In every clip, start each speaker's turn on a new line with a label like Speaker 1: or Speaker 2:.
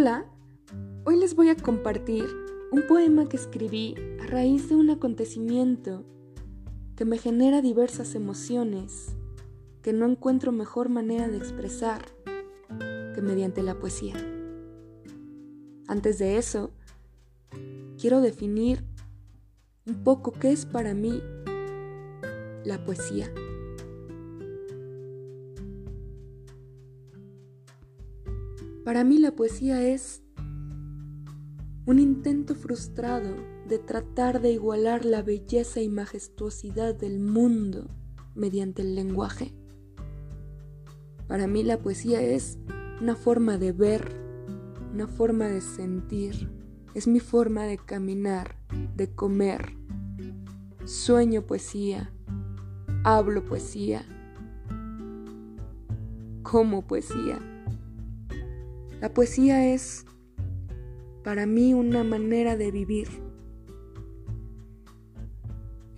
Speaker 1: Hola, hoy les voy a compartir un poema que escribí a raíz de un acontecimiento que me genera diversas emociones que no encuentro mejor manera de expresar que mediante la poesía. Antes de eso, quiero definir un poco qué es para mí la poesía. Para mí la poesía es un intento frustrado de tratar de igualar la belleza y majestuosidad del mundo mediante el lenguaje. Para mí la poesía es una forma de ver, una forma de sentir, es mi forma de caminar, de comer. Sueño poesía, hablo poesía, como poesía. La poesía es para mí una manera de vivir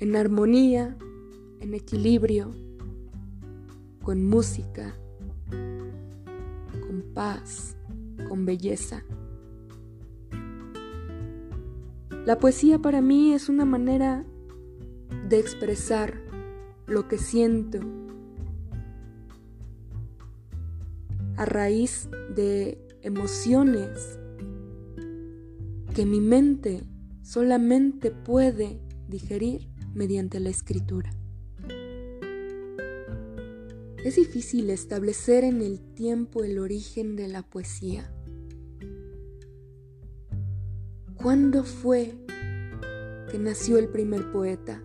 Speaker 1: en armonía, en equilibrio, con música, con paz, con belleza. La poesía para mí es una manera de expresar lo que siento a raíz de emociones que mi mente solamente puede digerir mediante la escritura. Es difícil establecer en el tiempo el origen de la poesía. ¿Cuándo fue que nació el primer poeta?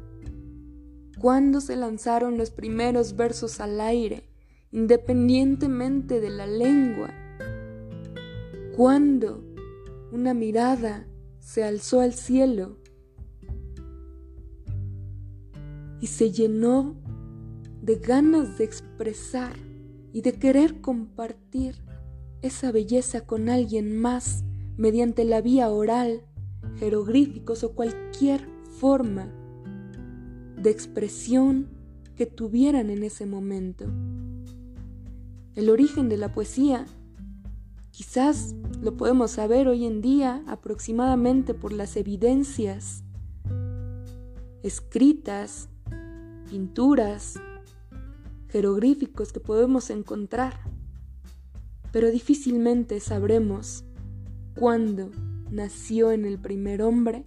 Speaker 1: ¿Cuándo se lanzaron los primeros versos al aire, independientemente de la lengua? Cuando una mirada se alzó al cielo y se llenó de ganas de expresar y de querer compartir esa belleza con alguien más mediante la vía oral, jeroglíficos o cualquier forma de expresión que tuvieran en ese momento. El origen de la poesía Quizás lo podemos saber hoy en día aproximadamente por las evidencias escritas, pinturas, jeroglíficos que podemos encontrar, pero difícilmente sabremos cuándo nació en el primer hombre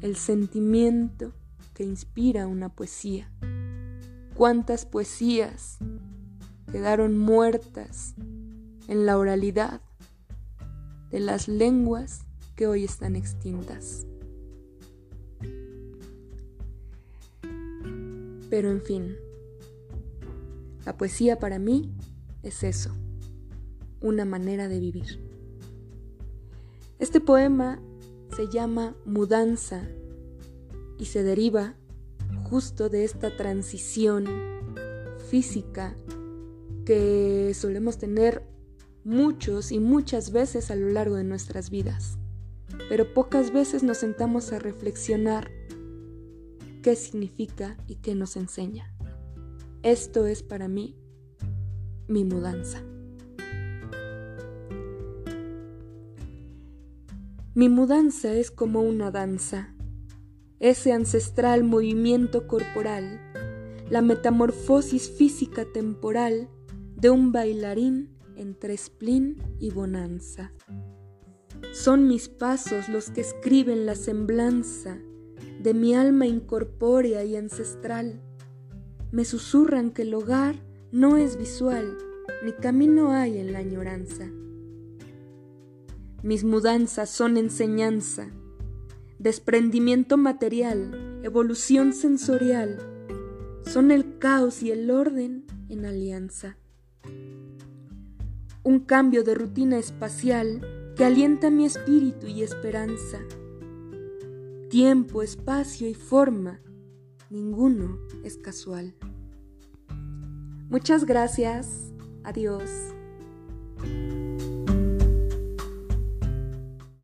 Speaker 1: el sentimiento que inspira una poesía. ¿Cuántas poesías quedaron muertas en la oralidad de las lenguas que hoy están extintas. Pero en fin, la poesía para mí es eso, una manera de vivir. Este poema se llama Mudanza y se deriva justo de esta transición física que solemos tener muchos y muchas veces a lo largo de nuestras vidas, pero pocas veces nos sentamos a reflexionar qué significa y qué nos enseña. Esto es para mí mi mudanza. Mi mudanza es como una danza, ese ancestral movimiento corporal, la metamorfosis física temporal de un bailarín entre spleen y bonanza. Son mis pasos los que escriben la semblanza de mi alma incorpórea y ancestral. Me susurran que el hogar no es visual, ni camino hay en la añoranza. Mis mudanzas son enseñanza, desprendimiento material, evolución sensorial, son el caos y el orden en alianza un cambio de rutina espacial que alienta mi espíritu y esperanza. Tiempo, espacio y forma, ninguno es casual. Muchas gracias. Adiós.